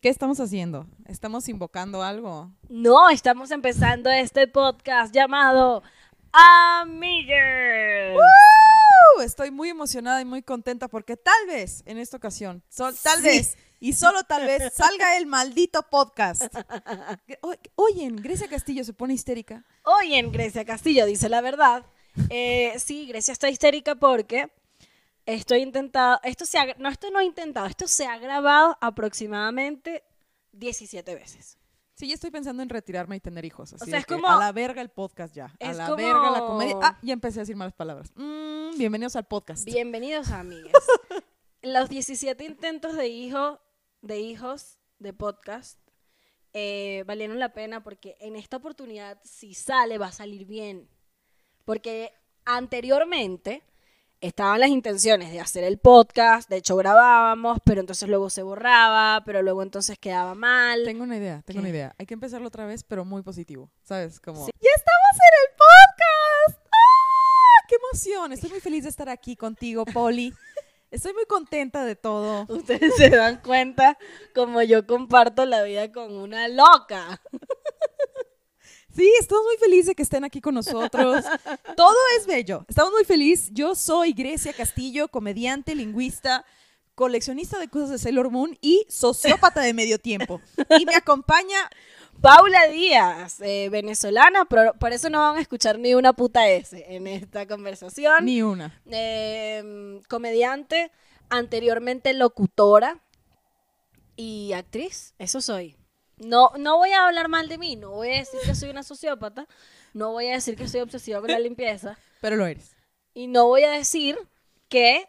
¿Qué estamos haciendo? ¿Estamos invocando algo? No, estamos empezando este podcast llamado Amigues. ¡Uh! Estoy muy emocionada y muy contenta porque tal vez en esta ocasión, sol- tal Sí. vez y solo tal vez salga el maldito podcast. O- Oyen, Grecia Castillo se pone histérica. Hoy en Grecia Castillo dice la verdad. Eh, sí, Grecia está histérica porque estoy intentado, esto se ha, no, esto no he intentado, esto se ha grabado aproximadamente 17 veces. Sí, ya estoy pensando en retirarme y tener hijos. Así sea, de es como- a la verga el podcast ya. A la como- verga la comedia. Ah, ya empecé a decir malas palabras. Mm, bienvenidos al podcast. Bienvenidos, amigas. Los 17 intentos de hijo, de hijos de podcast eh, valieron la pena porque en esta oportunidad, si sale, va a salir bien. Porque anteriormente estaban las intenciones de hacer el podcast, de hecho grabábamos, pero entonces luego se borraba, pero luego entonces quedaba mal. Tengo una idea, tengo ¿Qué? una idea. Hay que empezarlo otra vez, pero muy positivo. ¿Sabes? Como. Sí. ¡Ya estamos en el podcast! ¡Ah! ¡Qué emoción! Estoy muy feliz de estar aquí contigo, Poli. Estoy muy contenta de todo. Ustedes se dan cuenta como yo comparto la vida con una loca. Sí, estamos muy felices de que estén aquí con nosotros. Todo es bello. Estamos muy felices. Yo soy Grecia Castillo, comediante, lingüista, coleccionista de cosas de Sailor Moon y sociópata de medio tiempo. Y me acompaña Paula Díaz, eh, venezolana, pero por eso no van a escuchar ni una puta S en esta conversación. ni una. Eh, comediante, anteriormente locutora y actriz, eso soy. No, no voy a hablar mal de mí, no voy a decir que soy una sociópata, no voy a decir que soy obsesiva con la limpieza Pero lo eres. y no voy a decir que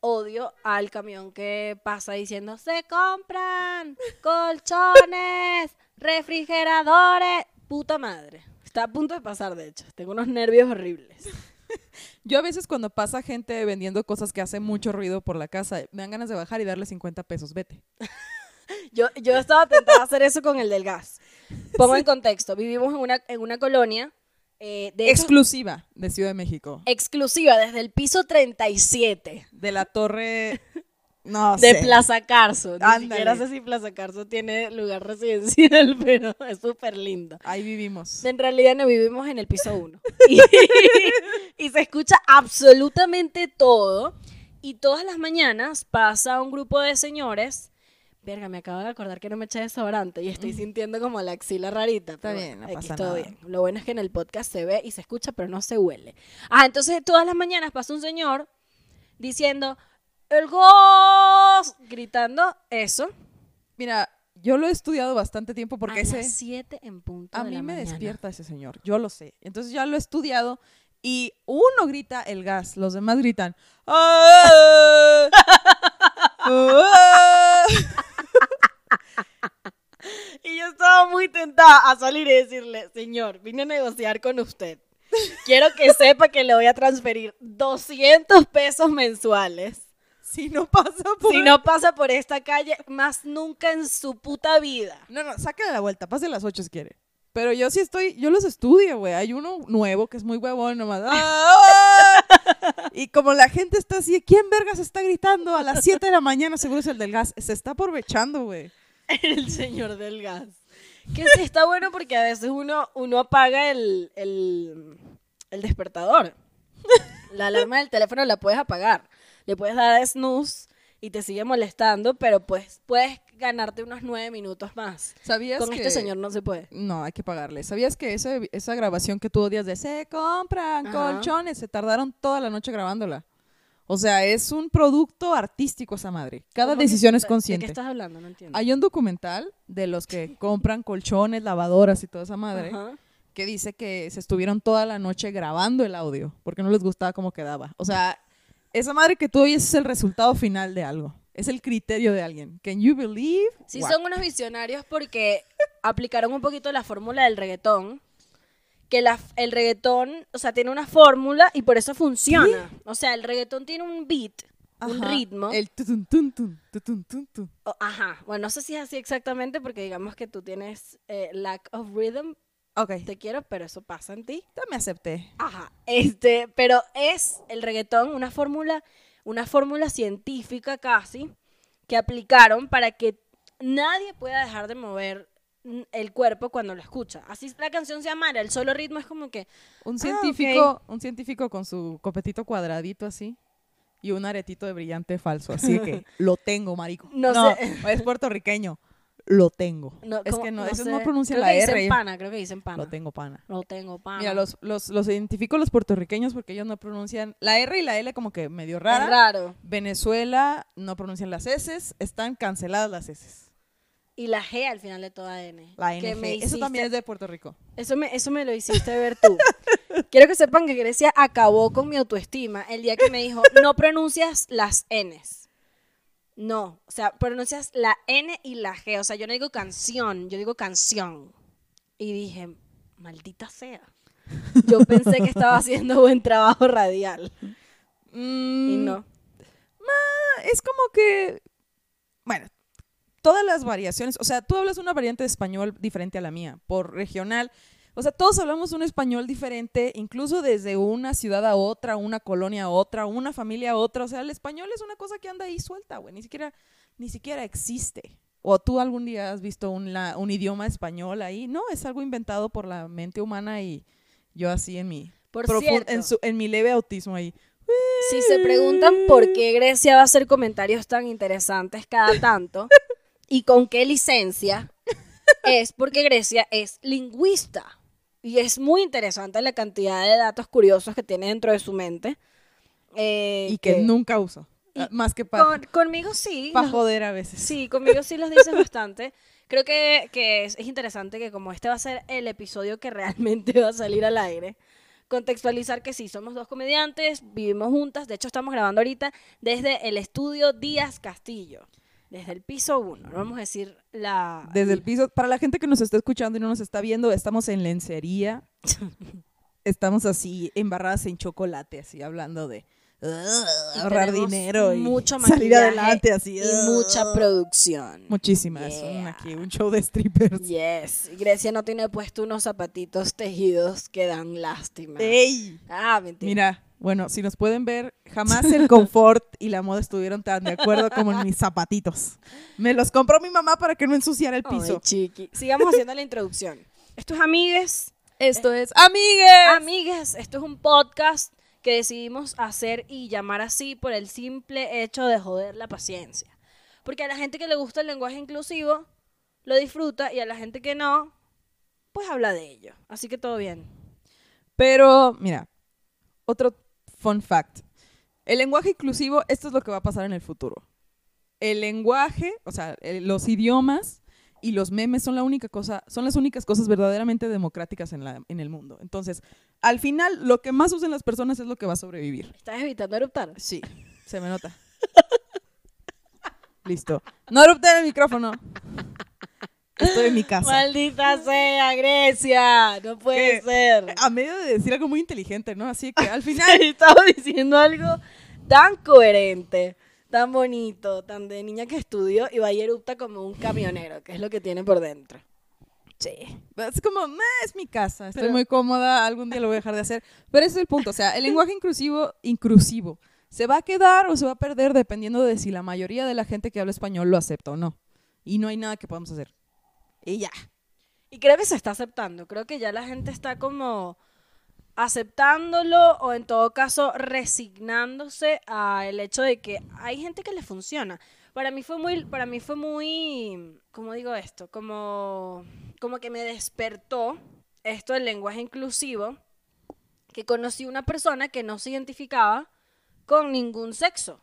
odio al camión que pasa diciendo se compran colchones, refrigeradores, puta madre. Está a punto de pasar, de hecho. Tengo unos nervios horribles. Yo a veces cuando pasa gente vendiendo cosas que hacen mucho ruido por la casa, me dan ganas de bajar y darle 50 pesos. Vete. Yo, yo estaba tentada a hacer eso con el del gas. Pongo en contexto. Vivimos en una, en una colonia eh, de hecho, Exclusiva de Ciudad de México. exclusiva desde el piso 37 De la torre... No de sé. Plaza Carso. Ni Ándale. siquiera sé si Plaza Carso tiene lugar residencial, pero es súper lindo. Ahí vivimos. En realidad no vivimos en el piso 1. Y, y se escucha absolutamente todo. Y todas las mañanas pasa un grupo de señores. Verga, me acabo de acordar que no me eché desodorante y estoy sintiendo como la axila rarita. Está pero bien, no pasa todo nada. bien. Lo bueno es que en el podcast se ve y se escucha, pero no se huele. Ah, entonces todas las mañanas pasa un señor diciendo, el gos, gritando eso. Mira, yo lo he estudiado bastante tiempo porque a ese... las 7 en punto A de mí la me mañana. despierta ese señor, yo lo sé. Entonces ya lo he estudiado y uno grita el gas, los demás gritan. "Ah, ah". Y yo estaba muy tentada a salir y decirle, señor, vine a negociar con usted. Quiero que sepa que le voy a transferir 200 pesos mensuales. Si no pasa por... Si no pasa por esta calle, más nunca en su puta vida. No, no, sáquenle la vuelta, pase las ocho si quiere. Pero yo sí estoy, yo los estudio, güey. Hay uno nuevo que es muy huevón nomás. "Ah". Y como la gente está así, ¿quién vergas está gritando a las 7 de la mañana? Seguro es el del gas. Se está aprovechando, güey. El señor del gas. Que sí está bueno porque a veces uno, uno apaga el, el, el despertador. La alarma del teléfono la puedes apagar. Le puedes dar a snooze y te sigue molestando, pero pues puedes ganarte unos nueve minutos más. ¿Sabías Con que... este señor no se puede. No, hay que pagarle. ¿Sabías que esa, esa grabación que tú odias de se compran Ajá. colchones? Se tardaron toda la noche grabándola. O sea, es un producto artístico esa madre. Cada ¿Cómo que decisión es consciente. ¿De qué estás hablando? No entiendo. Hay un documental de los que compran colchones, lavadoras y toda esa madre que dice que se estuvieron toda la noche grabando el audio porque no les gustaba cómo quedaba. O sea, esa madre que tú oyes es el resultado final de algo. Es el criterio de alguien. Can you believe? Sí, What? son unos visionarios porque aplicaron un poquito la fórmula del reggaetón. Que la, el reggaetón, o sea, tiene una fórmula y por eso funciona. O sea, el reggaetón tiene un beat, un ritmo. El tutun, tun, tun, tutun, tun, tun. O- ajá. Bueno, no sé si es así exactamente porque digamos que tú tienes eh, lack of rhythm. Ok, Te quiero, pero eso pasa en ti. ya me acepté. Ajá. Este, pero es el reggaetón una fórmula, una fórmula científica casi que aplicaron para que nadie puede dejar de mover el cuerpo cuando lo escucha. Así la canción se llama, el solo ritmo es como que Un Ah, científico, un científico con su copetito cuadradito así y un aretito de brillante falso, así que lo tengo, marico. No No, sé. es puertorriqueño. Lo tengo. no, es que no, eso sé. no pronuncia Creo la que dicen R. pana, creo que dicen pana. Lo tengo, pana. Lo tengo pana. Mira, los, los, los identifico los puertorriqueños porque ellos no pronuncian la R y la L como que medio es rara. raro. Venezuela no pronuncian las S, están canceladas las S. Y la G al final de toda N. La que NG. me Eso también es de Puerto Rico. Eso me, eso me lo hiciste ver tú. Quiero que sepan que Grecia acabó con mi autoestima el día que me dijo, no pronuncias las Ns. No, o sea, pronuncias la N y la G. O sea, yo no digo canción, yo digo canción. Y dije, maldita sea. Yo pensé que estaba haciendo buen trabajo radial. Y Mm, no. Es como que, bueno, todas las variaciones, o sea, tú hablas una variante de español diferente a la mía, por regional. O sea, todos hablamos un español diferente, incluso desde una ciudad a otra, una colonia a otra, una familia a otra. O sea, el español es una cosa que anda ahí suelta, güey. Ni siquiera, ni siquiera existe. ¿O tú algún día has visto un, la- un idioma español ahí? No, es algo inventado por la mente humana y yo así en mi, Por cierto, en, su- en mi leve autismo ahí. si se preguntan por qué Grecia va a hacer comentarios tan interesantes cada tanto y con qué licencia, es porque Grecia es lingüista. Y es muy interesante la cantidad de datos curiosos que tiene dentro de su mente. eh, y que, nunca uso. Ah, Más que para con- conmigo sí. pa los- joder a veces. Sí, conmigo sí los dices bastante. Creo que, que es, es interesante que como este va a ser el episodio que realmente va a salir al aire, contextualizar que sí, somos dos comediantes, vivimos juntas, de hecho estamos grabando ahorita desde el estudio Díaz Castillo, desde el piso 1, no vamos a decir la... Desde el piso, para la gente que nos está escuchando y no nos está viendo, estamos en lencería. estamos así embarradas en chocolate, así hablando de "Ugh, Y ahorrar dinero y mucho salir adelante así. y mucha producción. Muchísimas. Yeah. un- aquí un show de strippers. Yes, Grecia no tiene puesto unos zapatitos tejidos que dan lástima. ¡Ey! Ah, mentira. Mira, bueno, si nos pueden ver, jamás el confort y la moda estuvieron tan de acuerdo como en mis zapatitos. Me los compró mi mamá para que no ensuciara el Ay, piso. chiqui. Sigamos haciendo la introducción. Esto es Amigues. Esto es Amigues. Amigues, esto es un podcast que decidimos hacer y llamar así por el simple hecho de joder la paciencia. Porque a la gente que le gusta el lenguaje inclusivo lo disfruta y a la gente que no, pues habla de ello. Así que todo bien. Pero, mira, otro fun fact. El lenguaje inclusivo, esto es lo que va a pasar en el futuro. El lenguaje, o sea, los idiomas y los memes son la única cosa, son las únicas cosas verdaderamente democráticas en, la, en el mundo. Entonces, al final, lo que más usen las personas es lo que va a sobrevivir. ¿Estás evitando eruptar? Sí, se me nota. Listo. No erupte en el micrófono. Estoy en mi casa. Maldita sea, Grecia. No puede ¿Qué? ser. A medio de decir algo muy inteligente, ¿no? Así que al final Estaba diciendo algo tan coherente, tan bonito, tan de niña que estudió y va y erupta como un camionero, que es lo que tiene por dentro. Sí. Es como, "Meh, es mi casa, estoy Pero- muy cómoda, algún día lo voy a dejar de hacer. Pero ese es el punto, o sea, el lenguaje inclusivo, inclusivo, ¿se va a quedar o se va a perder dependiendo de si la mayoría de la gente que habla español lo acepta o no? Y no hay nada que podamos hacer. Y ya. Y creo que se está aceptando. Creo que ya la gente está como aceptándolo o en todo caso resignándose al hecho de que hay gente que le funciona. Para mí fue muy, para mí fue muy, ¿cómo digo esto? Como, como que me despertó esto del lenguaje inclusivo, que conocí una persona que no se identificaba con ningún sexo.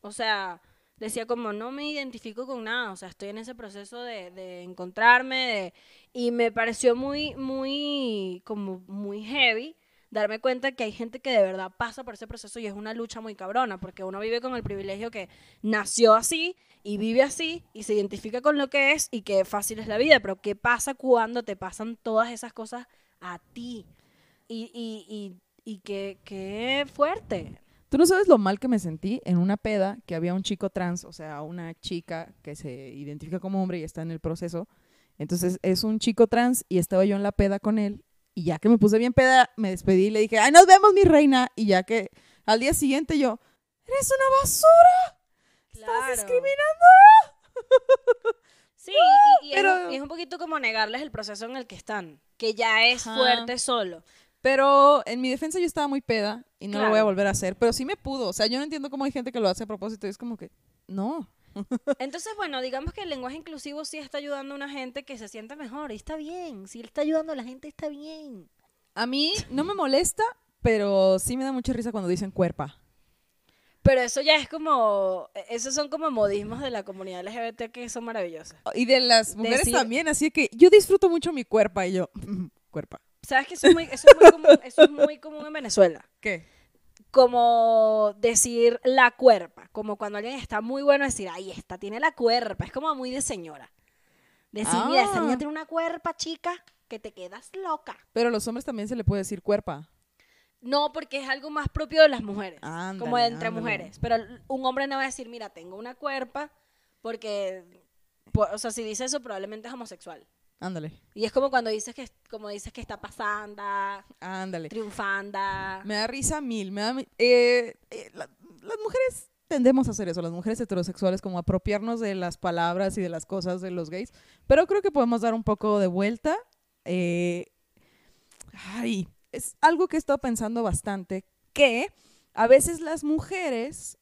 O sea, decía como no me identifico con nada, o sea, estoy en ese proceso de, de encontrarme de- y me pareció muy, muy, como muy heavy darme cuenta que hay gente que de verdad pasa por ese proceso y es una lucha muy cabrona, porque uno vive con el privilegio que nació así y vive así y se identifica con lo que es y que fácil es la vida, pero ¿qué pasa cuando te pasan todas esas cosas a ti? Y, y, y, y qué, qué fuerte. Tú no sabes lo mal que me sentí en una peda que había un chico trans, o sea, una chica que se identifica como hombre y está en el proceso. Entonces es un chico trans y estaba yo en la peda con él. Y ya que me puse bien peda, me despedí y le dije, ¡ay, nos vemos, mi reina! Y ya que al día siguiente yo, ¡eres una basura! ¡Estás discriminando! puedo. Y es un poquito como negarles el proceso en el que están, que ya es Ajá. fuerte solo. Pero en mi defensa yo estaba muy peda y no lo voy a Claro. volver a hacer. Pero sí me pudo. O sea, yo no entiendo cómo hay gente que lo hace a propósito. Y es como que, no. Entonces, bueno, digamos que el lenguaje inclusivo sí está ayudando a una gente que se sienta mejor y está bien. Si él está ayudando a la gente, está bien. A mí no me molesta, pero sí me da mucha risa cuando dicen cuerpa. Pero eso ya es como, esos son como modismos de la comunidad LGBT que son maravillosos. Y de las mujeres Decir- también. Así que yo disfruto mucho mi cuerpa. Y yo, cuerpa. ¿Sabes que eso es muy, eso es muy común, eso es muy común en Venezuela? ¿Qué? Como decir la cuerpa, como cuando alguien está muy bueno decir, ahí está, tiene la cuerpa, es como muy de señora. Decir, mira, esa Ah. niña tiene una cuerpa, chica, que te quedas loca. Pero a los hombres también se le puede decir cuerpa. No, porque es algo más propio de las mujeres, Ándale, como de entre ándale. mujeres. Pero un hombre no va a decir, mira, tengo una cuerpa, porque, po- o sea, si dice eso probablemente es homosexual. Ándale. Y es como cuando dices que, como dices que está pasando, Ándale. triunfando. Me da risa mil. Me da, eh, eh, la- las mujeres tendemos a hacer eso, las mujeres heterosexuales, como apropiarnos de las palabras y de las cosas de los gays. Pero creo que podemos dar un poco de vuelta. Eh, ay, es algo que he estado pensando bastante, que a veces las mujeres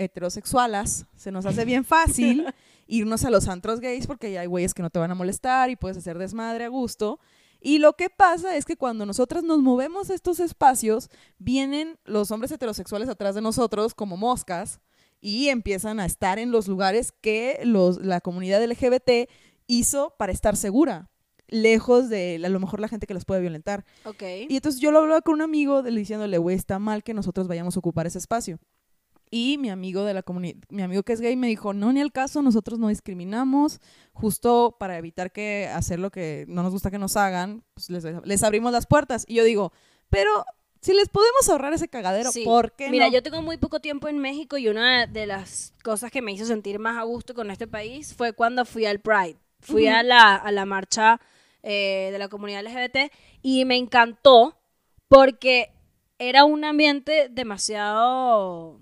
heterosexuales se nos hace bien fácil irnos a los antros gays porque ya hay güeyes que no te van a molestar y puedes hacer desmadre a gusto. Y lo que pasa es que cuando nosotras nos movemos a estos espacios, vienen los hombres heterosexuales atrás de nosotros como moscas y empiezan a estar en los lugares que los, la comunidad LGBT hizo para estar segura, lejos de a lo mejor la gente que los puede violentar. Y entonces yo lo hablaba con un amigo diciéndole, güey, está mal que nosotros vayamos a ocupar ese espacio. Y mi amigo de la comunidad, mi amigo que es gay me dijo, no, ni al caso, nosotros no discriminamos, justo para evitar que hacer lo que no nos gusta que nos hagan, pues les, les abrimos las puertas. Y yo digo, pero si les podemos ahorrar ese cagadero, Sí. ¿por qué Mira, no? yo tengo muy poco tiempo en México y una de las cosas que me hizo sentir más a gusto con este país fue cuando fui al Pride. Fui a, la, a la marcha eh, de la comunidad LGBT y me encantó porque era un ambiente demasiado...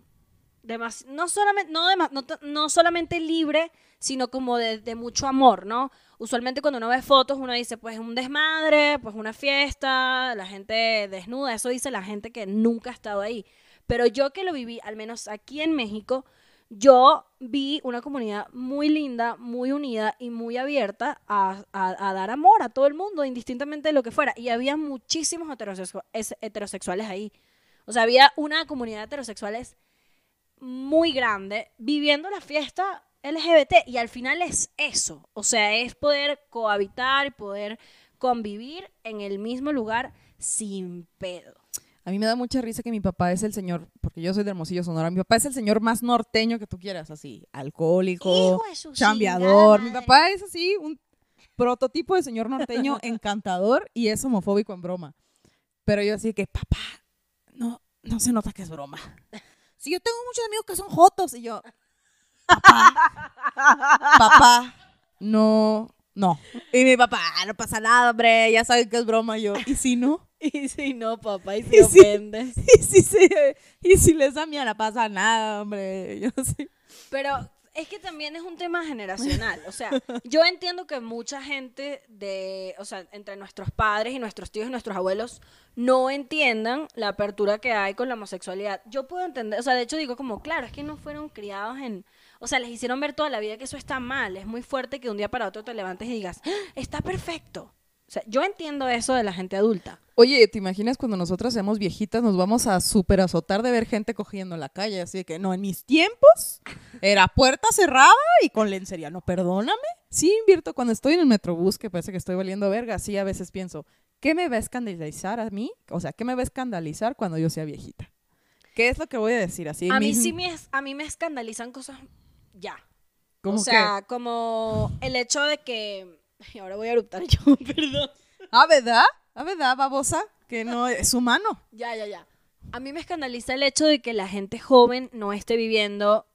no, solamente, no, no, no solamente libre, sino como de, mucho amor, ¿no? Usualmente cuando uno ve fotos uno dice, pues un desmadre, pues una fiesta, la gente desnuda, eso dice la gente que nunca ha estado ahí. Pero yo que lo viví, al menos aquí en México, yo vi una comunidad muy linda, muy unida y muy abierta a, a- dar amor a todo el mundo, indistintamente de lo que fuera. Y había muchísimos heterosexu- es- heterosexuales ahí. O sea, había una comunidad de heterosexuales muy grande viviendo la fiesta LGBT y al final es eso, o sea, es poder cohabitar y poder convivir en el mismo lugar sin pedo. A mí me da mucha risa que mi papá es el señor, porque yo soy de Hermosillo, Sonora, mi papá es el señor más norteño que tú quieras, así, alcohólico, chambeador. Mi papá es así, un prototipo de señor norteño encantador y es homofóbico en broma. Pero yo así que, papá, no, no se nota que es broma. Si yo tengo muchos amigos que son jotos y yo, papá, papá, no, no. Y mi papá, "Ah, no pasa nada, hombre, ya saben que es broma. Y yo, ¿y si no? Y si no, papá, y Y si si- ofendes. Y si, se, y si les da miedo, no pasa nada, hombre. Yo sí. Pero es que también es un tema generacional. O sea, yo entiendo que mucha gente de, o sea, entre nuestros padres y nuestros tíos y nuestros abuelos no entiendan la apertura que hay con la homosexualidad. Yo puedo entender, o sea, de hecho digo como, claro, es que no fueron criados en, o sea, les hicieron ver toda la vida que eso está mal. Es muy fuerte que un día para otro te levantes y digas, "Ah, está perfecto. O sea, yo entiendo eso de la gente adulta. Oye, ¿te imaginas cuando nosotras seamos viejitas nos vamos a súper azotar de ver gente cogiendo en la calle? Así que no, en mis tiempos era puerta cerrada y con lencería. No, perdóname. Sí invierto cuando estoy en el metrobús, que parece que estoy valiendo verga. Sí, a veces pienso, ¿qué me va a escandalizar a mí? O sea, ¿qué me va a escandalizar cuando yo sea viejita? ¿Qué es lo que voy a decir? Así, A mí sí me, es- a mí me escandalizan cosas ya. ¿Cómo o sea, como el hecho de que... Y ahora voy a eruptar yo, perdón. ¿Ah, verdad? ¿Ah, verdad, babosa? Que no es humano. Ya, ya, ya. A mí me escandaliza el hecho de que la gente joven no esté viviendo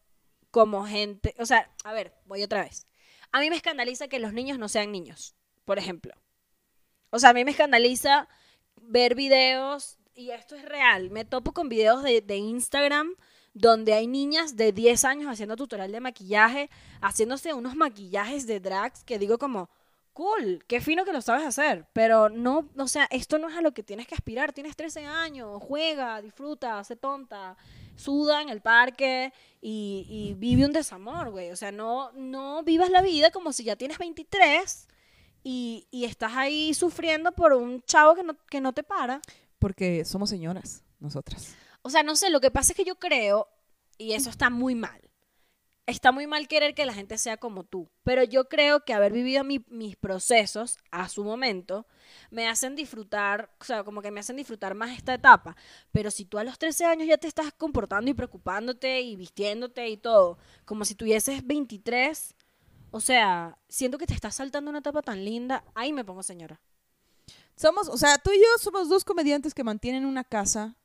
como gente... O sea, a ver, voy otra vez. A mí me escandaliza que los niños no sean niños, por ejemplo. O sea, a mí me escandaliza ver videos, y esto es real, me topo con videos de, de Instagram donde hay niñas de 10 años haciendo tutorial de maquillaje, haciéndose unos maquillajes de drags que digo como, cool, qué fino que lo sabes hacer, pero no, o sea, esto no es a lo que tienes que aspirar. Tienes 13 años, juega, disfruta, hace tonta, suda en el parque y, y vive un desamor, güey. O sea, no, no vivas la vida como si ya tienes 23 y, y estás ahí sufriendo por un chavo que no, que no te para. Porque somos señoras, nosotras. O sea, no sé, lo que pasa es que yo creo, y eso está muy mal, está muy mal querer que la gente sea como tú, pero yo creo que haber vivido mi- mis procesos a su momento me hacen disfrutar, o sea, como que me hacen disfrutar más esta etapa. Pero si tú a los 13 años ya te estás comportando y preocupándote y vistiéndote y todo, como si tuvieses 23, o sea, siento que te estás saltando una etapa tan linda, ahí me pongo señora. Somos, o sea, tú y yo somos dos comediantes que mantienen una casa,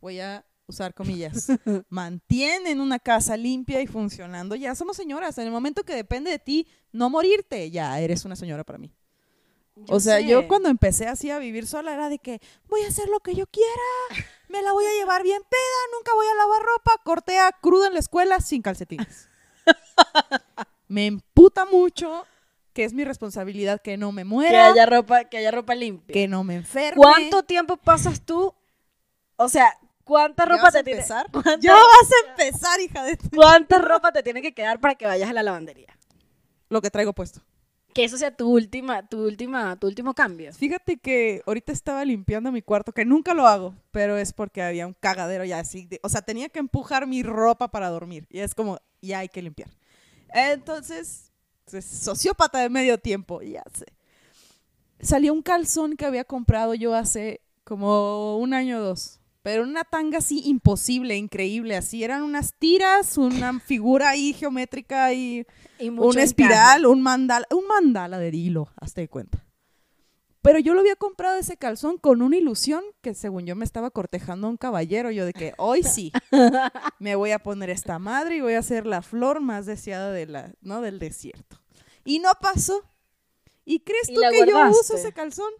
voy a usar comillas, mantienen una casa limpia y funcionando. Ya somos señoras. En el momento que depende de ti no morirte, ya eres una señora para mí. Yo o sea, sé. yo cuando empecé así a vivir sola era de que voy a hacer lo que yo quiera, me la voy a llevar bien peda, nunca voy a lavar ropa, cortea cruda en la escuela sin calcetines. me emputa mucho que es mi responsabilidad que no me que muera, haya ropa, que haya ropa limpia. que no me enferme. ¿Cuánto tiempo pasas tú? O sea, ¿cuánta ¿Ya ropa vas a te tiene? Ya vas a empezar, hija de... cuánta ropa te tiene que quedar para que vayas a la lavandería? Lo que traigo puesto. Que eso sea tu última, tu última, tu último cambio. Fíjate que ahorita estaba limpiando mi cuarto, que nunca lo hago, pero es porque había un cagadero ya así. de- o sea, tenía que empujar mi ropa para dormir. Y es como, ya hay que limpiar. Entonces, pues, sociópata de medio tiempo, ya sé. Salió un calzón que había comprado yo hace como un año o dos. Pero una tanga así imposible, increíble, así. Eran unas tiras, una figura ahí geométrica y Y una espiral, un mandala, un mandala de hilo, hazte de cuenta. Pero yo lo había comprado ese calzón con una ilusión que según yo me estaba cortejando a un caballero. Yo de que hoy sí me voy a poner esta madre y voy a ser la flor más deseada de la, ¿no? del desierto. Y no pasó. ¿Y crees ¿Y tú que yo uso ese calzón?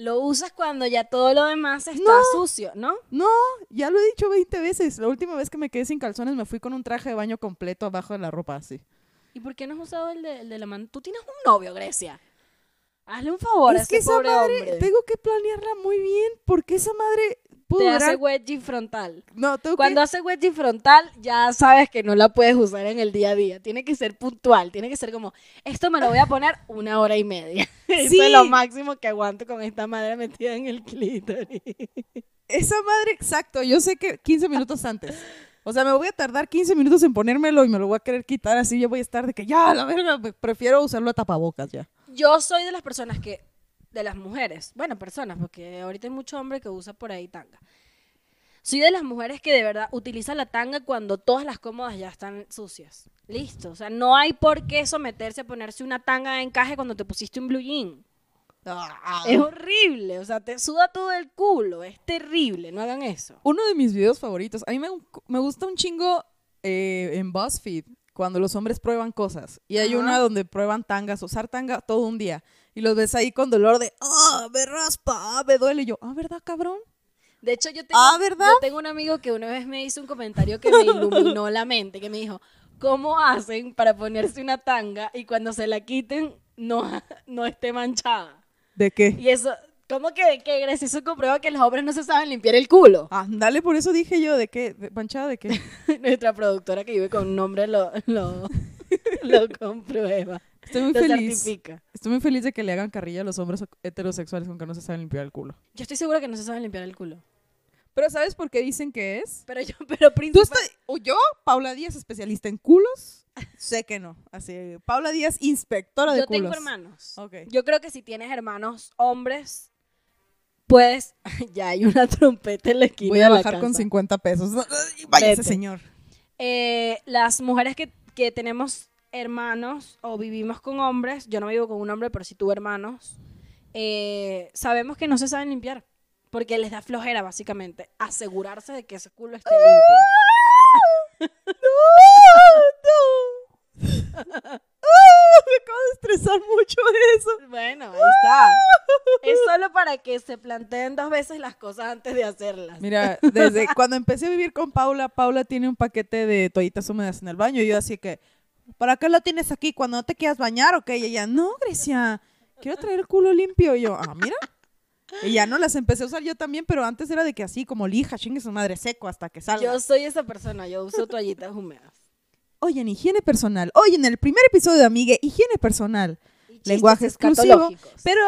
Lo usas cuando ya todo lo demás está No. sucio, ¿no? No, ya lo he dicho 20 veces. La última vez que me quedé sin calzones me fui con un traje de baño completo abajo de la ropa así. ¿Y por qué no has usado el de, el de la mano? Tú tienes un novio, Grecia. Hazle un favor a es que ese esa pobre madre, hombre. tengo que planearla muy bien porque esa madre pudo Te durar- hace wedgie frontal. No, tengo Cuando hace wedgie frontal, ya sabes que no la puedes usar en el día a día. Tiene que ser puntual. Tiene que ser como, esto me lo voy a poner una hora y media. Eso Sí. es lo máximo que aguanto con esta madre metida en el clítoris. que esa madre, exacto, yo sé que 15 minutos antes. O sea, me voy a tardar 15 minutos en ponérmelo y me lo voy a querer quitar así. Yo voy a estar de que ya, la verga, prefiero usarlo a tapabocas ya. Yo soy de las personas que, de las mujeres, bueno, personas, porque ahorita hay mucho hombre que usa por ahí tanga. Soy de las mujeres que de verdad utiliza la tanga cuando todas las cómodas ya están sucias. Listo. O sea, no hay por qué someterse a ponerse una tanga de encaje cuando te pusiste un blue jean. Es horrible. O sea, te suda todo el culo. Es terrible. No hagan eso. Uno de mis videos favoritos, a mí me, me gusta un chingo eh, en BuzzFeed cuando los hombres prueban cosas. Y hay Ajá. una donde prueban tangas, usar tanga todo un día. Y los ves ahí con dolor de, ah, me raspa, ah, me duele. Y yo, ah, ¿verdad, cabrón? De hecho, yo tengo, Ah, ¿verdad? yo tengo un amigo que una vez me hizo un comentario que me iluminó la mente, que me dijo, ¿cómo hacen para ponerse una tanga y cuando se la quiten no, no esté manchada? ¿De qué? Y eso, ¿cómo que, que Grecia eso comprueba que los hombres no se saben limpiar el culo? Ah, dale, por eso dije yo, ¿de qué? ¿De- ¿Manchada de qué? Nuestra productora que vive con un nombre lo, lo, lo comprueba. Estoy muy Lo feliz. certifica. Estoy muy feliz de que le hagan carrilla a los hombres heterosexuales con que no se saben limpiar el culo. Yo estoy segura que no se saben limpiar el culo. Pero ¿sabes por qué dicen que es? Pero yo, pero ¿Tú principal... estás, o yo, Paula Díaz, especialista en culos? Sé que no. Así, Paula Díaz, inspectora de Yo culos. tengo hermanos. Ok. Yo creo que si tienes hermanos hombres, puedes. ya hay una trompeta en la esquina. Voy a de la bajar con casa. 50 pesos. Váyase, señor. Eh, las mujeres que, que tenemos hermanos o vivimos con hombres, yo no vivo con un hombre, pero sí tuve hermanos, eh, sabemos que no se saben limpiar. Porque les da flojera, básicamente, asegurarse de que ese culo esté limpio. no, no. Ah, me acabo de estresar mucho eso. Bueno, ahí está. Es solo para que se planteen dos veces las cosas antes de hacerlas. Mira, desde cuando empecé a vivir con Paula, Paula tiene un paquete de toallitas húmedas en el baño y yo así que, ¿Para qué lo tienes aquí cuando no te quieras bañar o qué? Y ella, no, Grecia, quiero traer el culo limpio. Y yo, ah, mira. Y ya no las empecé a usar yo también, pero antes era de que así, como lija, chingue su madre seco hasta que salga. Yo soy esa persona, yo uso toallitas húmedas. Oye, en higiene personal. Oye, en el primer episodio de Amigue, higiene personal. Lenguaje exclusivo. Pero,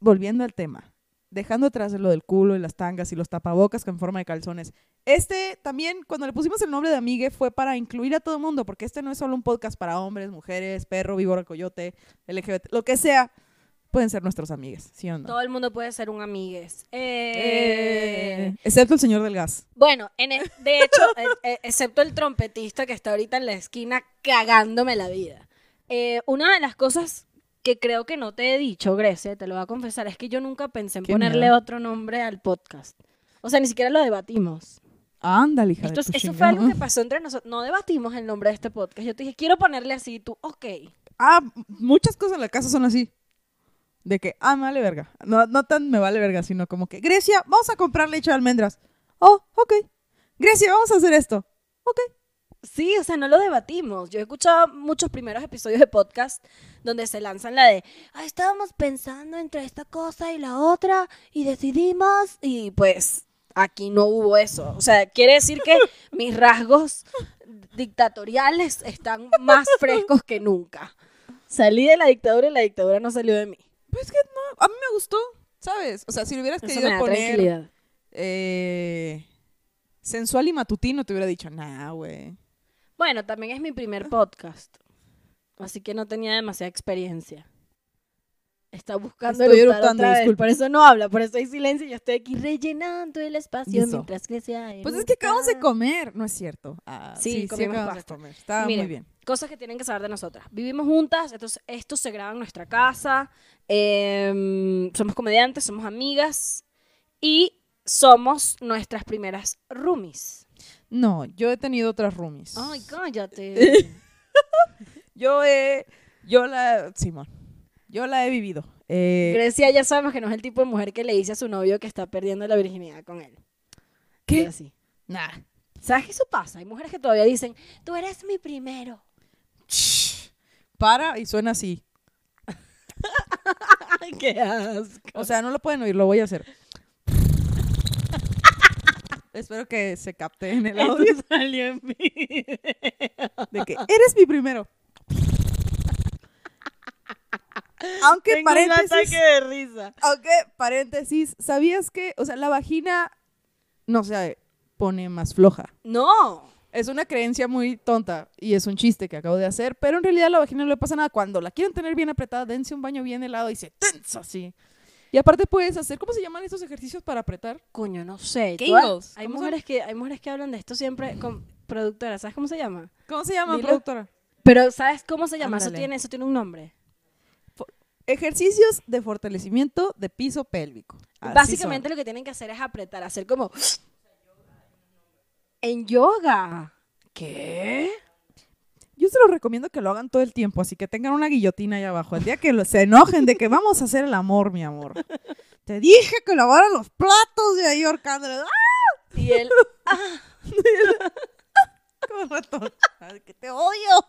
volviendo al tema, dejando atrás lo del culo y las tangas y los tapabocas con forma de calzones. Este también, cuando le pusimos el nombre de Amigue, fue para incluir a todo el mundo, porque este no es solo un podcast para hombres, mujeres, perro, víbora, coyote, LGBT, lo que sea. Pueden ser nuestros amigues, ¿sí o no? Todo el mundo puede ser un amigues. Eh, Eh, excepto el señor del gas. Bueno, en e- de hecho, eh, excepto el trompetista que está ahorita en la esquina cagándome la vida. Eh, una de las cosas que creo que no te he dicho, Grecia, te lo voy a confesar, es que yo nunca pensé en Qué ponerle miedo. otro nombre al podcast. O sea, ni siquiera lo debatimos. Ándale, hija Esto de tu eso fue chingada. algo que pasó entre nosotros. No debatimos el nombre de este podcast. Yo te dije, quiero ponerle así, tú, ok. Ah, muchas cosas en la casa son así. De que, ah, me vale verga. No, no tan me vale verga, sino como que, Grecia, vamos a comprar leche de almendras. Oh, ok. Grecia, vamos a hacer esto. Ok. Sí, o sea, no lo debatimos. Yo he escuchado muchos primeros episodios de podcast donde se lanzan la de, ah, estábamos pensando entre esta cosa y la otra y decidimos y pues aquí no hubo eso. O sea, quiere decir que mis rasgos dictatoriales están más frescos que nunca. Salí de la dictadura y la dictadura no salió de mí. Pues que no, a mí me gustó, ¿sabes? O sea, si le hubieras querido poner eh, sensual y matutino, te hubiera dicho, nah, güey. Bueno, también es mi primer podcast. Así que no tenía demasiada experiencia. Está buscando Estoy eructar otra vez, disculpa. Por eso no habla, por eso hay silencio y yo estoy aquí rellenando el espacio Eso. mientras que sea Pues es que acabamos de comer, no es cierto. Ah, Sí, sí, comimos acabamos de comer. Miren, muy bien. Cosas que tienen que saber de nosotras. Vivimos juntas, entonces esto se graba en nuestra casa. em, somos comediantes, somos amigas y somos nuestras primeras roomies. No, yo he tenido otras roomies. Ay, cállate. Yo he, yo la, Simón, yo la he vivido. Eh, Grecia ya sabemos que no es el tipo de mujer que le dice a su novio que está perdiendo la virginidad con él. ¿Qué? Así. nah. ¿Sabes que eso pasa? Hay mujeres que todavía dicen, tú eres mi primero. Shh. Para y suena así. Qué asco. O sea, no lo pueden oír, lo voy a hacer. Espero que se capte en el audio Eso salió en de que eres mi primero. Aunque Tengo un ataque paréntesis, de risa. aunque paréntesis, ¿sabías que, o sea, la vagina no se pone más floja? No. Es una creencia muy tonta y es un chiste que acabo de hacer, pero en realidad a la vagina no le pasa nada. Cuando la quieren tener bien apretada, dense un baño bien helado y se tensa así. Y aparte puedes hacer, ¿cómo se llaman estos ejercicios para apretar? Coño, no sé. Kegels. Todas- Hay ¿Cómo mujeres, que, hay mujeres que hablan de esto siempre con productoras. ¿Sabes cómo se llama? ¿Cómo se llama, Dilo. productora? Pero ¿sabes cómo se llama? Eso tiene, eso tiene un nombre. Ejercicios de fortalecimiento de piso pélvico. Así Básicamente lo que tienen que hacer es apretar, hacer como... En yoga. ¿Qué? Yo se los recomiendo que lo hagan todo el tiempo, así que tengan una guillotina ahí abajo. El día que se enojen de que vamos a hacer el amor, mi amor. Te dije que lavaran los platos de ahí ahorcándole. ¡Ah! Y él... Como ratón. Ay, que te odio.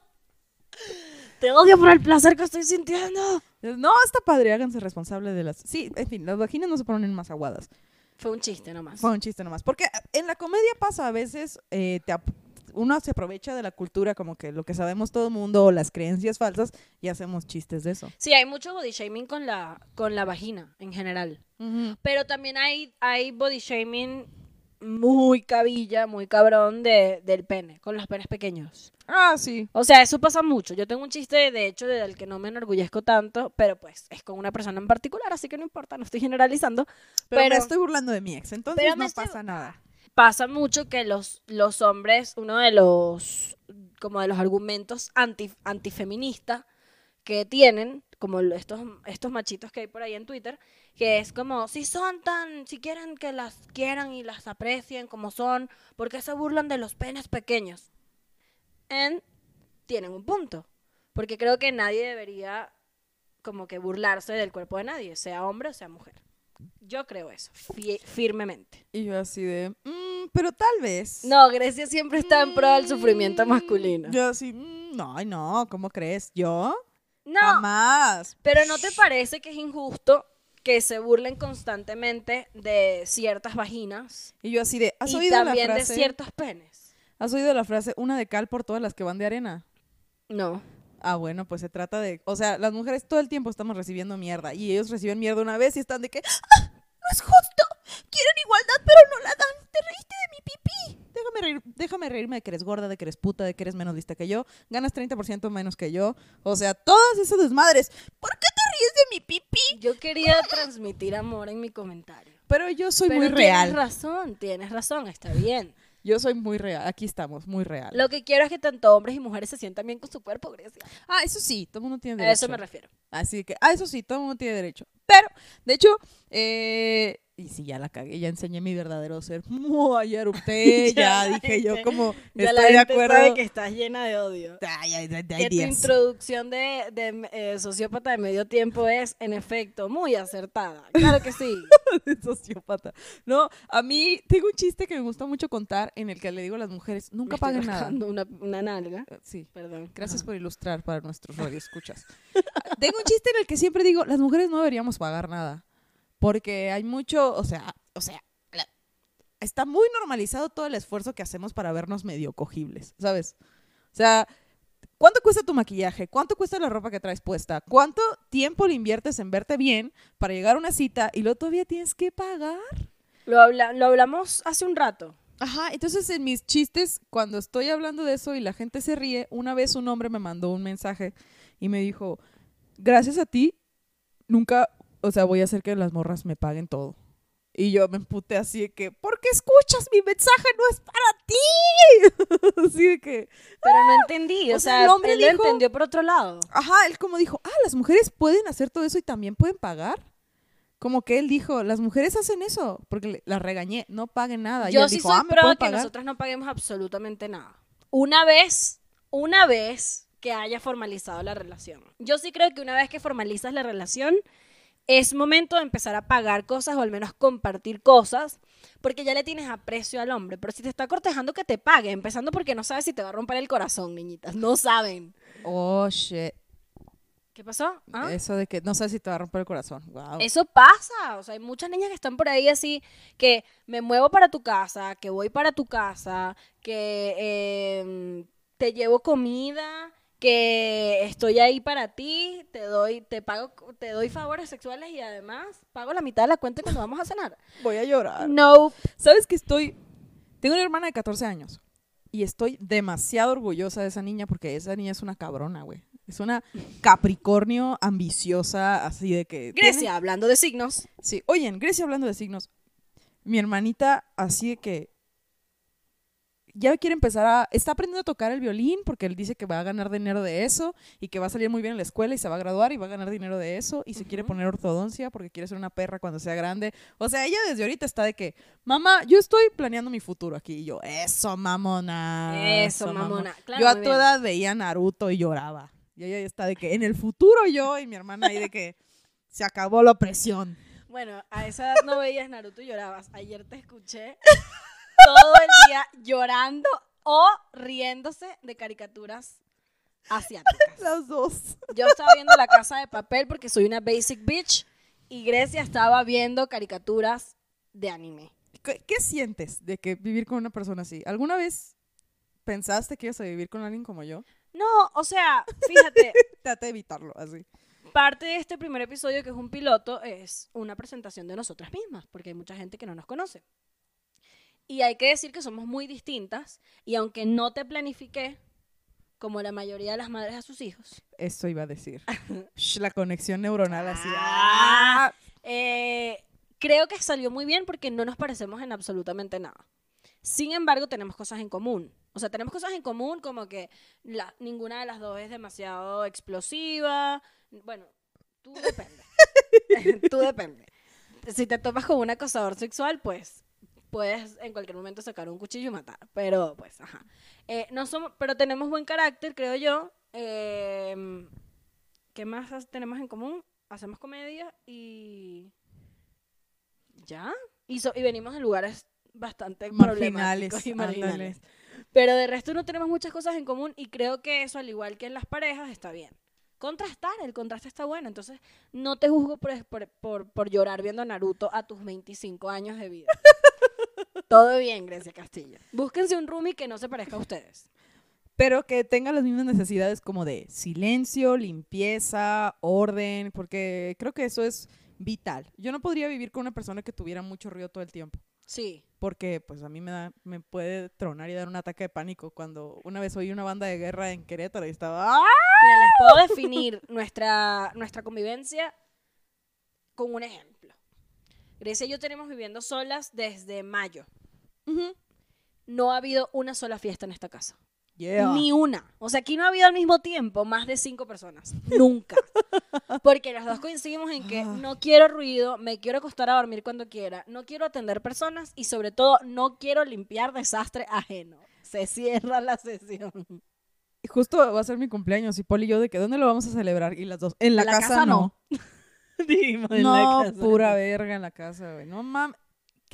Te odio por el placer que estoy sintiendo. No, está padre, háganse responsable de las... Sí, en fin, las vaginas no se ponen más aguadas. Fue un chiste nomás. Fue un chiste nomás. Porque en la comedia pasa a veces, eh, te ap- uno se aprovecha de la cultura, como que lo que sabemos todo el mundo, o las creencias falsas, y hacemos chistes de eso. Sí, hay mucho body shaming con la, con la vagina en general. Pero también hay, hay body shaming muy cabilla, muy cabrón de, del pene, con los penes pequeños. Ah, sí. O sea, eso pasa mucho. Yo tengo un chiste, de hecho, del que no me enorgullezco tanto, pero pues es con una persona en particular, así que no importa, no estoy generalizando. Pero, Pero- me estoy burlando de mi ex, entonces no estoy- pasa nada. Pasa mucho que los, los hombres, uno de los, como de los argumentos anti, antifeministas que tienen, como estos, estos machitos que hay por ahí en Twitter, que es como, si son tan, si quieren que las quieran y las aprecien como son, ¿por qué se burlan de los penes pequeños? En, tienen un punto, porque creo que nadie debería como que burlarse del cuerpo de nadie, sea hombre o sea mujer. Yo creo eso, firmemente. Y yo así de, "Mm, mm, pero tal vez. No, Grecia siempre está en pro del sufrimiento masculino. Yo sí, mm, no, no, ¿cómo crees? ¿Yo? No, Jamás. pero ¿no te parece que es injusto que se burlen constantemente de ciertas vaginas Y yo así de, ¿has y oído la también de frase? ciertos penes? ¿Has oído la frase, una de cal por todas las que van de arena? No. Ah, bueno, pues se trata de, o sea, las mujeres todo el tiempo estamos recibiendo mierda y ellos reciben mierda una vez y están de que, ¡Ah! no es justo, quieren igualdad pero no la dan, te reíste de mi pipí. Déjame, reír, déjame reírme de que eres gorda, de que eres puta, de que eres menos lista que yo, ganas 30% menos que yo, o sea, todas esas desmadres. ¿Por qué te ríes de mi pipí? Yo quería transmitir amor en mi comentario. Pero yo soy Pero muy tienes real. razón, tienes razón, está bien. Yo soy muy real, aquí estamos, muy real. Lo que quiero es que tanto hombres y mujeres se sientan bien con su cuerpo, Grecia. Ah, eso sí, todo el mundo tiene A derecho. eso me refiero. Así que, ah, eso sí, todo el mundo tiene derecho. Pero, de hecho, eh, y sí, ya la cagué, ya enseñé mi verdadero ser. Ya erupté, ya, Ya dije yo como, Ya estoy la de gente acuerdo. sabe que estás llena de odio. Ay, ay, ay, que tu introducción de, de, eh, sociópata de medio tiempo es, en efecto, muy acertada. Claro que sí. de sociópata. No, a mí tengo un chiste que me gusta mucho contar en el que le digo a las mujeres, nunca paguen nada. Una, una nalga. Eh, Sí. Perdón. Gracias Ajá. por ilustrar para nuestros radioescuchas. Tengo un chiste en el que siempre digo, las mujeres no deberíamos pagar nada. Porque hay mucho, o sea, o sea, la- está muy normalizado todo el esfuerzo que hacemos para vernos medio cogibles, ¿sabes? O sea, ¿cuánto cuesta tu maquillaje? ¿Cuánto cuesta la ropa que traes puesta? ¿Cuánto tiempo le inviertes en verte bien para llegar a una cita y luego todavía tienes que pagar? Lo, habla- lo hablamos hace un rato. Ajá, entonces en mis chistes, cuando estoy hablando de eso y la gente se ríe, una vez un hombre me mandó un mensaje y me dijo, gracias a ti, nunca, o sea, voy a hacer que las morras me paguen todo. Y yo me emputé así de que, ¿por qué escuchas mi mensaje? No es para ti. así de que, Pero no entendí. O, O sea, el hombre él lo dijo- entendió por otro lado. ajá, él como dijo, ah, las mujeres pueden hacer todo eso y también pueden pagar. Como que él dijo, las mujeres hacen eso, porque las regañé, no paguen nada. y Yo él sí dijo, soy ah, pro de que nosotras no paguemos absolutamente nada. Una vez, una vez que haya formalizado la relación. Yo sí creo que una vez que formalizas la relación, es momento de empezar a pagar cosas o al menos compartir cosas, porque ya le tienes aprecio al hombre. Pero si te está cortejando, que te pague, empezando porque no sabes si te va a romper el corazón, niñitas. No saben. Oh, shit. ¿Qué pasó? ¿Ah? Eso de que no sé si te va a romper el corazón. Wow. Eso pasa, o sea, hay muchas niñas que están por ahí así, que me muevo para tu casa, que voy para tu casa, que eh, te llevo comida, que estoy ahí para ti, te doy, te pago, te doy favores sexuales y además pago la mitad de la cuenta cuando vamos a cenar. Voy a llorar. No, ¿Sabes que estoy? Tengo una hermana de 14 años y estoy demasiado orgullosa de esa niña porque esa niña es una cabrona, güey. Es una Capricornio ambiciosa, así de que. tiene- Grecia, hablando de signos. Sí, oye, en Grecia hablando de signos, mi hermanita así de que ya quiere empezar a... Está aprendiendo a tocar el violín porque él dice que va a ganar dinero de eso y que va a salir muy bien en la escuela y se va a graduar y va a ganar dinero de eso y se quiere poner ortodoncia porque quiere ser una perra cuando sea grande. O sea, ella desde ahorita está de que, mamá, yo estoy planeando mi futuro aquí. Y yo, eso, mamona. Eso, mamona. Claro, yo a tu edad veía Naruto y lloraba. Y ella ya está de que en el futuro yo y mi hermana ahí de que se acabó la opresión. Bueno, a esa edad no veías Naruto y llorabas. Ayer te escuché todo el día llorando o riéndose de caricaturas asiáticas. Las dos. Yo estaba viendo La Casa de Papel porque soy una basic bitch y Grecia estaba viendo caricaturas de anime. ¿Qué, qué sientes de que vivir con una persona así? ¿Alguna vez pensaste que ibas a vivir con alguien como yo? No, o sea, fíjate, Trata de evitarlo, así. parte de este primer episodio, que es un piloto, es una presentación de nosotras mismas, porque hay mucha gente que no nos conoce. Y hay que decir que somos muy distintas, y aunque no te planifiqué, como la mayoría de las madres a sus hijos, Eso iba a decir. Sh, la conexión neuronal así. Ah. ¡ah! eh, creo que salió muy bien porque no nos parecemos en absolutamente nada. Sin embargo, tenemos cosas en común. O sea, tenemos cosas en común como que la- ninguna de las dos es demasiado explosiva. Bueno, tú depende. tú depende. Si te topas con un acosador sexual, pues puedes en cualquier momento sacar un cuchillo y matar. Pero, pues, ajá. Eh, no somos, pero tenemos buen carácter, creo yo. Eh, ¿Qué más tenemos en común? Hacemos comedia y... ¿Ya? Y, so- y venimos de lugares bastante Marginales, problemáticos y ándale. marginales. Pero de resto no tenemos muchas cosas en común y creo que eso, al igual que en las parejas, está bien. Contrastar, el contraste está bueno. Entonces, no te juzgo por, por, por, por llorar viendo Naruto a tus 25 años de vida. Todo bien, Grecia Castillo. Búsquense un roomie que no se parezca a ustedes. Pero que tenga las mismas necesidades como de silencio, limpieza, orden, porque creo que eso es vital. Yo no podría vivir con una persona que tuviera mucho ruido todo el tiempo. Sí. porque pues a mí me da, me puede tronar y dar un ataque de pánico cuando una vez oí una banda de guerra en Querétaro y estaba ¡ah! Mira, les puedo definir nuestra, nuestra convivencia con un ejemplo. Grecia y yo tenemos viviendo solas desde mayo. No ha habido una sola fiesta en esta casa. Yeah. Ni una. O sea, aquí no ha habido al mismo tiempo más de cinco personas. Nunca. Porque las dos coincidimos en que no quiero ruido, me quiero acostar a dormir cuando quiera, no quiero atender personas y sobre todo no quiero limpiar desastre ajeno. Se cierra la sesión. Justo va a ser mi cumpleaños y Paul y yo de que ¿dónde lo vamos a celebrar? Y las dos, en la, casa, casa no. Dijimos en No, la casa. pura verga en la casa, güey. No mames.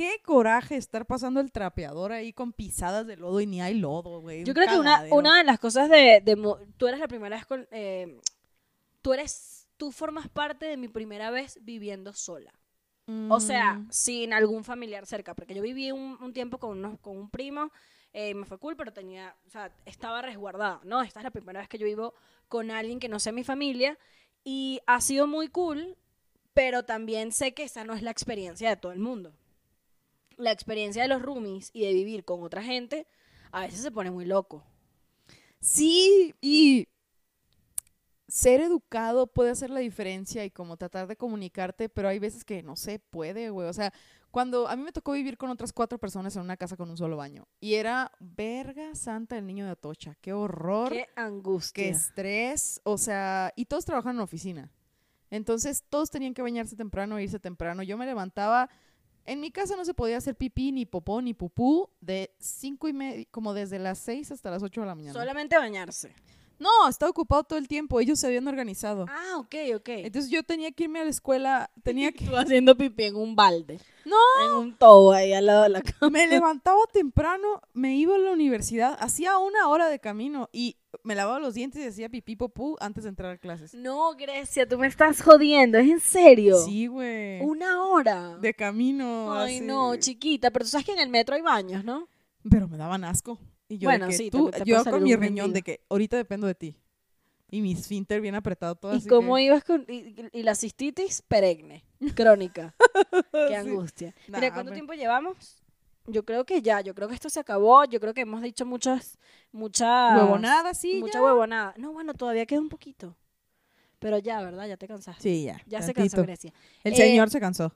Qué coraje estar pasando el trapeador ahí con pisadas de lodo y ni hay lodo, güey. Yo Un creo que una, una de las cosas de, de mo- Tú eres la primera vez con... eh, tú eres... Tú formas parte de mi primera vez viviendo sola. O sea, Mm. sin algún familiar cerca, porque yo viví un, un tiempo con, unos, con un primo, eh, me fue cool, pero tenía, o sea, estaba resguardada, ¿no? Esta es la primera vez que yo vivo con alguien que no sea mi familia y ha sido muy cool, pero también sé que esa no es la experiencia de todo el mundo. La experiencia de los roomies y de vivir con otra gente a veces se pone muy loco. Sí, y ser educado puede hacer la diferencia y como tratar de comunicarte, pero hay veces que no se puede, güey. O sea, cuando a mí me tocó vivir con otras cuatro personas en una casa con un solo baño y era verga santa el niño de Atocha, qué horror, Qué angustia. qué estrés, o sea, y todos trabajan en oficina. Entonces todos tenían que bañarse temprano e irse temprano. Yo me levantaba, en mi casa no se podía hacer pipí, ni popó, ni pupú, de cinco y media, como desde las seis hasta las ocho de la mañana. Solamente bañarse. No, estaba ocupado todo el tiempo. Ellos se habían organizado. Ah, ok, ok. Entonces yo tenía que irme a la escuela, tenía que... Tú haciendo pipí en un balde. No, En un tobo ahí al lado de la cama. me levantaba temprano, me iba a la universidad, hacía una hora de camino y me lavaba los dientes y hacía pipí popú antes de entrar a clases. No, Grecia, tú me estás jodiendo, ¿es en serio? Sí, güey. Una hora. De camino. Ay, así. no, chiquita, pero tú sabes que en el metro hay baños, ¿no? Pero me daban asco. Y yo, de Bueno, que sí, tú- te- yo con mi riñón de que ahorita dependo de ti. Y mi esfínter bien apretado todo ¿Y así cómo que- ibas con y, y la cistitis perenne, crónica? Qué angustia. Nah, Mira, ¿cuánto tiempo llevamos? Yo creo que ya, yo creo que esto se acabó, yo creo que hemos dicho muchas muchas Huevonada, sí, mucha ya. huevonada. No, bueno, todavía queda un poquito. Pero ya, ¿verdad? Ya te cansaste. Sí, ya. ya se tantito. cansó Grecia. El Eh, señor se cansó.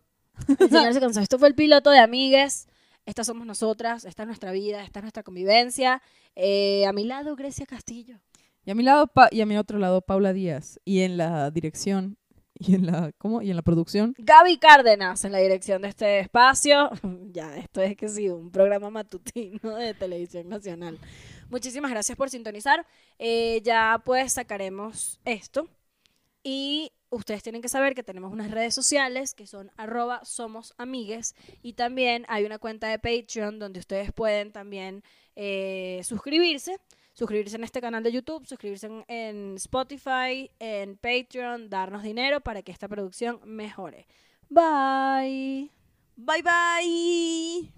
El señor se cansó. Esto fue el piloto de Amigues. Estas somos nosotras, esta es nuestra vida, esta es nuestra convivencia. Eh, a mi lado, Grecia Castillo. Y a mi lado Pa- y a mi otro lado Paula Díaz y en la dirección y en la ¿cómo? Y en la producción Gaby Cárdenas en la dirección de este espacio. ya, esto es que sí, un programa matutino de televisión nacional. Muchísimas gracias por sintonizar. Eh, ya pues sacaremos esto. Y ustedes tienen que saber que tenemos unas redes sociales que son arroba somos amigues. Y también hay una cuenta de Patreon donde ustedes pueden también eh, suscribirse. Suscribirse en este canal de YouTube, suscribirse en, Spotify, en Patreon, darnos dinero para que esta producción mejore. Bye. Bye bye.